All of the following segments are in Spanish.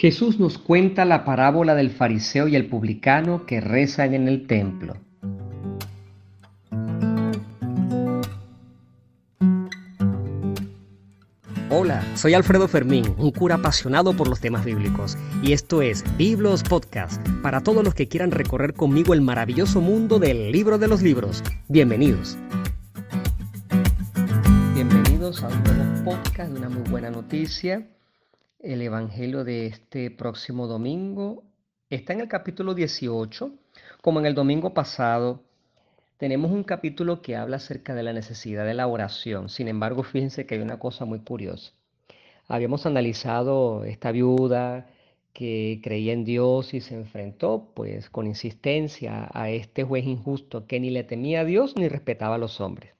Jesús nos cuenta la parábola del fariseo y el publicano que rezan en el templo. Hola, soy Alfredo Fermín, un cura apasionado por los temas bíblicos, y esto es Biblos Podcast, para todos los que quieran recorrer conmigo el maravilloso mundo del libro de los libros. Bienvenidos. Bienvenidos a un nuevo podcast de una muy buena noticia el Evangelio de este próximo domingo está en el capítulo 18. Como en el domingo pasado, tenemos un capítulo que habla acerca de la necesidad de la oración. Sin embargo, fíjense que hay una cosa muy curiosa. Habíamos analizado esta viuda que creía en Dios y se enfrentó pues con insistencia a este juez injusto que ni le temía a Dios ni respetaba a los hombres.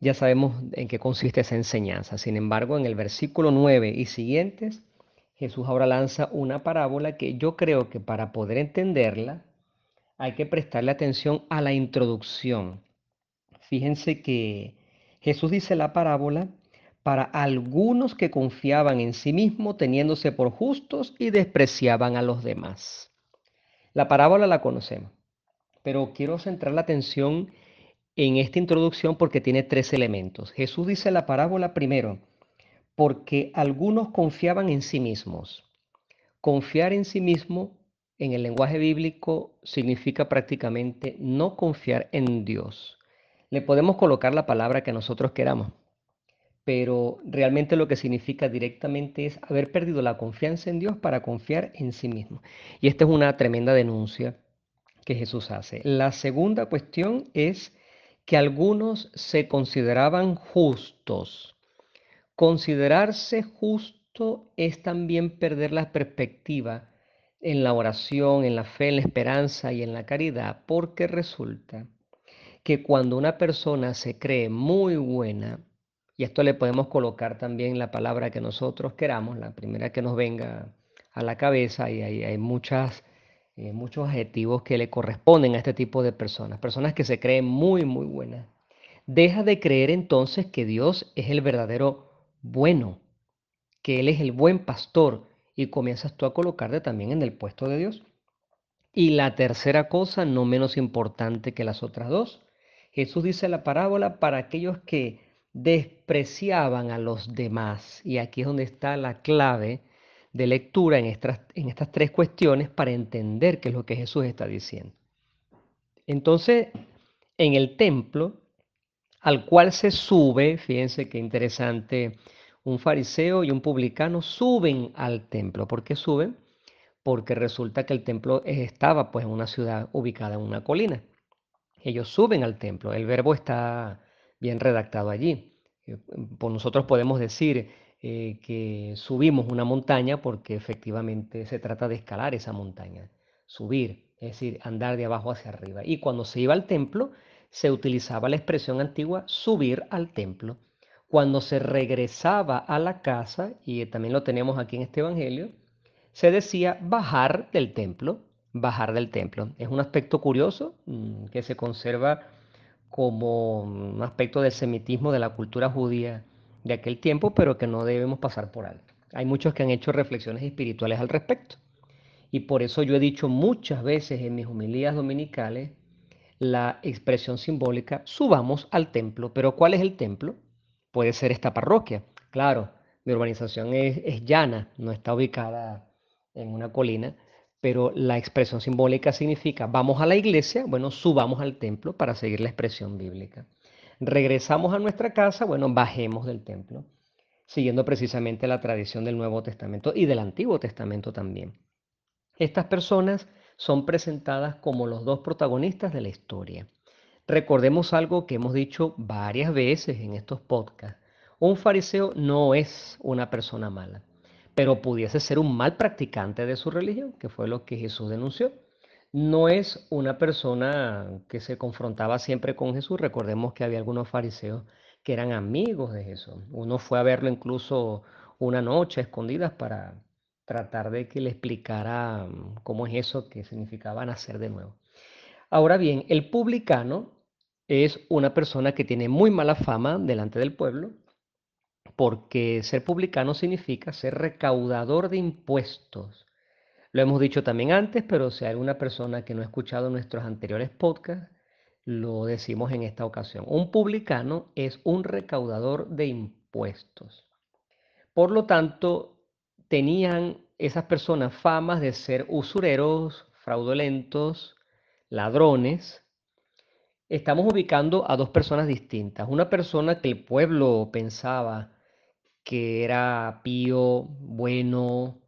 Ya sabemos en qué consiste esa enseñanza. Sin embargo, en el versículo 9 y siguientes, Jesús ahora lanza una parábola que yo creo que para poder entenderla hay que prestarle atención a la introducción. Fíjense que Jesús dice la parábola para algunos que confiaban en sí mismos teniéndose por justos y despreciaban a los demás. La parábola la conocemos, pero quiero centrar la atención en esta introducción porque tiene tres elementos. Jesús dice la parábola primero, porque algunos confiaban en sí mismos. Confiar en sí mismo en el lenguaje bíblico significa prácticamente no confiar en Dios. Le podemos colocar la palabra que nosotros queramos, pero realmente lo que significa directamente es haber perdido la confianza en Dios para confiar en sí mismo. Y esta es una tremenda denuncia que Jesús hace. La segunda cuestión es que algunos se consideraban justos. Considerarse justo es también perder la perspectiva en la oración, en la fe, en la esperanza y en la caridad, porque resulta que cuando una persona se cree muy buena, y esto le podemos colocar también la palabra que nosotros queramos, la primera que nos venga a la cabeza, y hay, hay muchas eh, muchos adjetivos que le corresponden a este tipo de personas, personas que se creen muy, muy buenas. Deja de creer entonces que Dios es el verdadero bueno, que Él es el buen pastor y comienzas tú a colocarte también en el puesto de Dios. Y la tercera cosa, no menos importante que las otras dos, Jesús dice la parábola para aquellos que despreciaban a los demás. Y aquí es donde está la clave de lectura en estas, en estas tres cuestiones para entender qué es lo que Jesús está diciendo. Entonces, en el templo al cual se sube, fíjense qué interesante, un fariseo y un publicano suben al templo. ¿Por qué suben? Porque resulta que el templo estaba pues en una ciudad ubicada en una colina. Ellos suben al templo. El verbo está bien redactado allí. Eh, por nosotros podemos decir, eh, que subimos una montaña porque efectivamente se trata de escalar esa montaña, subir, es decir, andar de abajo hacia arriba. Y cuando se iba al templo, se utilizaba la expresión antigua subir al templo. Cuando se regresaba a la casa, y también lo tenemos aquí en este Evangelio, se decía bajar del templo, bajar del templo. Es un aspecto curioso mm, que se conserva como un aspecto del semitismo de la cultura judía de aquel tiempo, pero que no debemos pasar por alto. Hay muchos que han hecho reflexiones espirituales al respecto. Y por eso yo he dicho muchas veces en mis homilías dominicales la expresión simbólica, subamos al templo. Pero ¿cuál es el templo? Puede ser esta parroquia. Claro, mi urbanización es, es llana, no está ubicada en una colina, pero la expresión simbólica significa vamos a la iglesia, bueno, subamos al templo para seguir la expresión bíblica regresamos a nuestra casa, bueno, bajemos del templo, siguiendo precisamente la tradición del Nuevo Testamento y del Antiguo Testamento también. Estas personas son presentadas como los dos protagonistas de la historia. Recordemos algo que hemos dicho varias veces en estos podcasts. Un fariseo no es una persona mala, pero pudiese ser un mal practicante de su religión, que fue lo que Jesús denunció no es una persona que se confrontaba siempre con Jesús. Recordemos que había algunos fariseos que eran amigos de Jesús. Uno fue a verlo incluso una noche escondidas para tratar de que le explicara mm, cómo es eso que significaba nacer de nuevo. Ahora bien, el publicano es una persona que tiene muy mala fama delante del pueblo porque ser publicano significa ser recaudador de impuestos. Lo hemos dicho también antes, pero si hay alguna persona que no ha escuchado nuestros anteriores podcasts, lo decimos en esta ocasión. Un publicano es un recaudador de impuestos. Por lo tanto, tenían esas personas famas de ser usureros, fraudulentos, ladrones. Estamos ubicando a dos personas distintas. Una persona que el pueblo pensaba que era pío, bueno,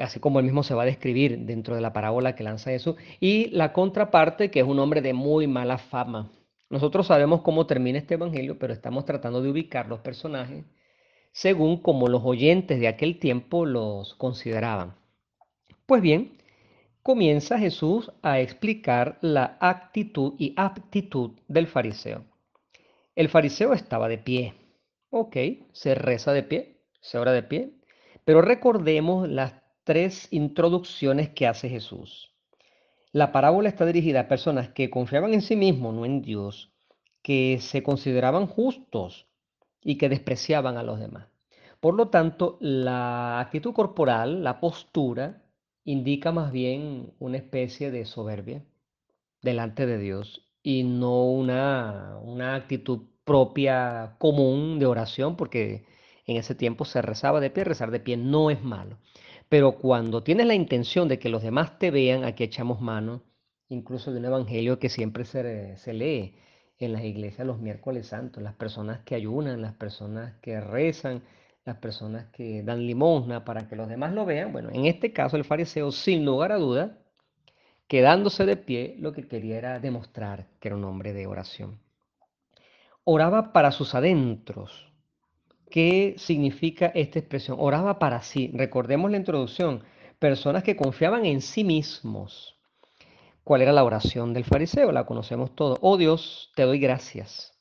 así como él mismo se va a describir dentro de la parábola que lanza Jesús, y la contraparte que es un hombre de muy mala fama. Nosotros sabemos cómo termina este evangelio, pero estamos tratando de ubicar los personajes según como los oyentes de aquel tiempo los consideraban. Pues bien, comienza Jesús a explicar la actitud y aptitud del fariseo. El fariseo estaba de pie. Ok, se reza de pie, se ora de pie, pero recordemos las tres introducciones que hace Jesús. La parábola está dirigida a personas que confiaban en sí mismos, no en Dios, que se consideraban justos y que despreciaban a los demás. Por lo tanto, la actitud corporal, la postura, indica más bien una especie de soberbia delante de Dios y no una, una actitud propia común de oración, porque en ese tiempo se rezaba de pie, rezar de pie no es malo. Pero cuando tienes la intención de que los demás te vean, aquí echamos mano incluso de un evangelio que siempre se, se lee en las iglesias los miércoles santos, las personas que ayunan, las personas que rezan, las personas que dan limosna para que los demás lo vean. Bueno, en este caso el fariseo, sin lugar a duda, quedándose de pie, lo que quería era demostrar que era un hombre de oración. Oraba para sus adentros, ¿Qué significa esta expresión? Oraba para sí. Recordemos la introducción. Personas que confiaban en sí mismos. ¿Cuál era la oración del fariseo? La conocemos todos. Oh Dios, te doy gracias,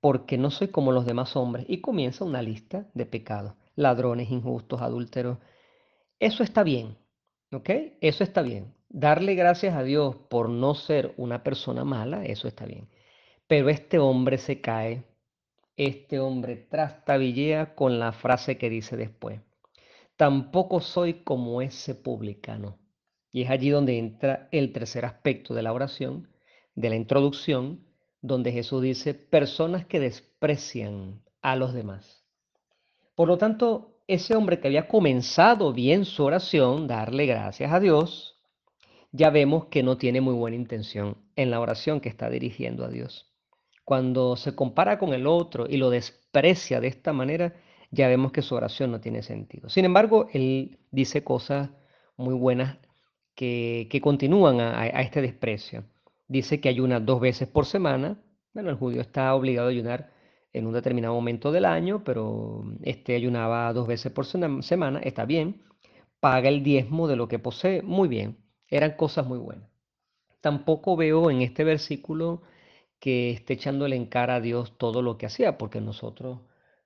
porque no soy como los demás hombres. Y comienza una lista de pecados. Ladrones, injustos, adúlteros. Eso está bien. ¿Ok? Eso está bien. Darle gracias a Dios por no ser una persona mala, eso está bien. Pero este hombre se cae este hombre trastabillea con la frase que dice después. Tampoco soy como ese publicano. Y es allí donde entra el tercer aspecto de la oración, de la introducción, donde Jesús dice, personas que desprecian a los demás. Por lo tanto, ese hombre que había comenzado bien su oración, darle gracias a Dios, ya vemos que no tiene muy buena intención en la oración que está dirigiendo a Dios. Cuando se compara con el otro y lo desprecia de esta manera, ya vemos que su oración no tiene sentido. Sin embargo, él dice cosas muy buenas que, continúan a, este desprecio. Dice que ayuna dos veces por semana. Bueno, el judío está obligado a ayunar en un determinado momento del año, pero este ayunaba dos veces por semana, está bien. Paga el diezmo de lo que posee, muy bien. Eran cosas muy buenas. Tampoco veo en este versículo que esté echándole en cara a Dios todo lo que hacía, porque nosotros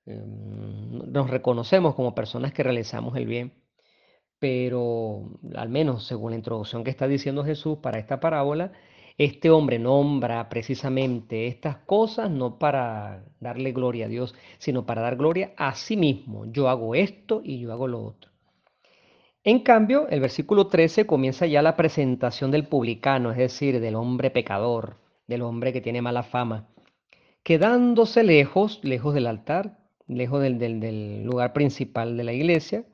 em, nos reconocemos como personas que realizamos el bien, pero al menos según la introducción que está diciendo Jesús para esta parábola, este hombre nombra precisamente estas cosas no para darle gloria a Dios, sino para dar gloria a sí mismo. Yo hago esto y yo hago lo otro. En cambio, el versículo 13 comienza ya la presentación del publicano, es decir, del hombre pecador, del hombre que tiene mala fama, quedándose lejos, lejos del altar, lejos del, lugar principal de la iglesia,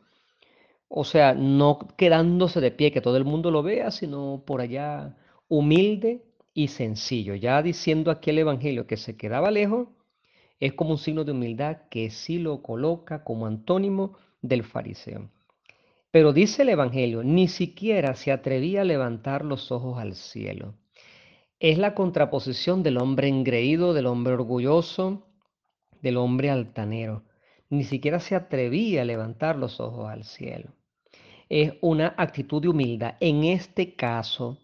o sea, no quedándose de pie que todo el mundo lo vea, sino por allá humilde y sencillo. Ya diciendo aquí el Evangelio que se quedaba lejos, es como un signo de humildad que sí lo coloca como antónimo del fariseo. Pero dice el Evangelio, ni siquiera se atrevía a levantar los ojos al cielo es la contraposición del hombre engreído, del hombre orgulloso, del hombre altanero. Ni siquiera se atrevía a levantar los ojos al cielo. Es una actitud de humildad. En este caso,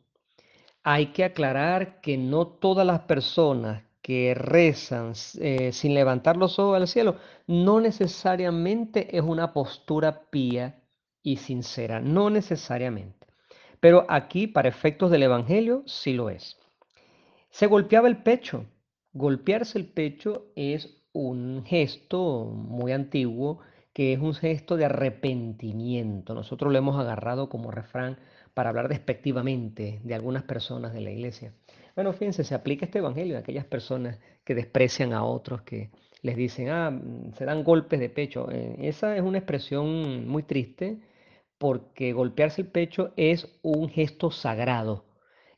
hay que aclarar que no todas las personas que rezan eh, sin levantar los ojos al cielo, no necesariamente es una postura pía y sincera, no necesariamente. Pero aquí, para efectos del Evangelio, sí lo es. Se golpeaba el pecho. Golpearse el pecho es un gesto muy antiguo que es un gesto de arrepentimiento. Nosotros lo hemos agarrado como refrán para hablar despectivamente de algunas personas de la iglesia. Bueno, fíjense, se aplica este evangelio a aquellas personas que desprecian a otros, que les dicen, ah, mm, se dan golpes de pecho. Eh, esa es una expresión muy triste porque golpearse el pecho es un gesto sagrado.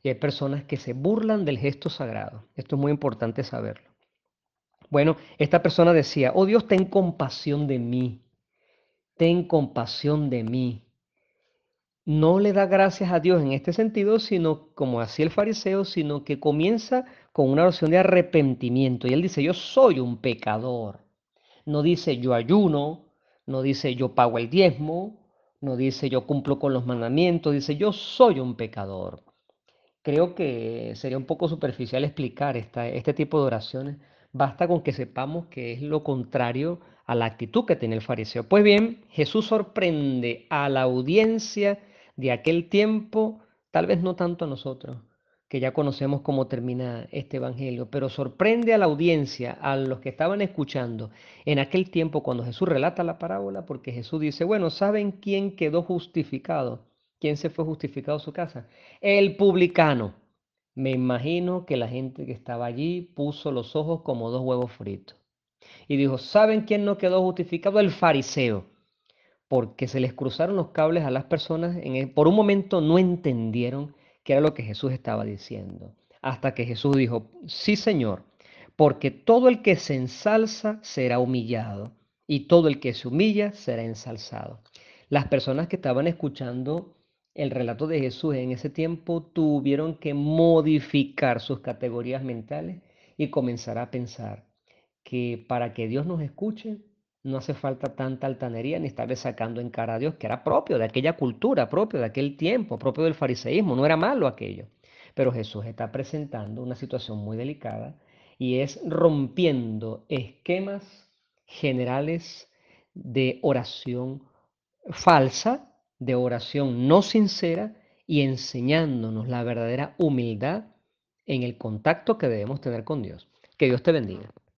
Y hay personas que se burlan del gesto sagrado. Esto es muy importante saberlo. Bueno, esta persona decía, oh Dios, ten compasión de mí. Ten compasión de mí no le da gracias a Dios en este sentido, sino como hacía el fariseo, sino que comienza con una oración de arrepentimiento. Y él dice, yo soy un pecador. No dice yo ayuno, no dice yo pago el diezmo, no dice yo cumplo con los mandamientos, dice yo soy un pecador. Creo que sería un poco superficial explicar este tipo de oraciones. Basta con que sepamos que es lo contrario a la actitud que tiene el fariseo. Pues bien, Jesús sorprende a la audiencia de aquel tiempo, tal vez no tanto a nosotros, que ya conocemos cómo termina este Evangelio, pero sorprende a la audiencia, a los que estaban escuchando en aquel tiempo cuando Jesús relata la parábola, porque Jesús dice, bueno, ¿saben quién quedó justificado? ¿Quién se fue justificado a su casa? El publicano. Me imagino que la gente que estaba allí puso los ojos como dos huevos fritos. Y dijo, ¿saben quién no quedó justificado? El fariseo porque se les cruzaron los cables a las personas, en por un momento no entendieron qué era lo que Jesús estaba diciendo, hasta que Jesús dijo, sí Señor, porque todo el que se ensalza será humillado y todo el que se humilla será ensalzado. Las personas que estaban escuchando el relato de Jesús en ese tiempo tuvieron que modificar sus categorías mentales y comenzar a pensar que para que Dios nos escuche no hace falta tanta altanería ni estarle sacando en cara a Dios, que era propio de aquella cultura, propio de aquel tiempo, propio del fariseísmo, no era malo aquello. Pero Jesús está presentando una situación muy delicada y es rompiendo esquemas generales de oración falsa, de oración no sincera y enseñándonos la verdadera humildad en el contacto que debemos tener con Dios. Que Dios te bendiga.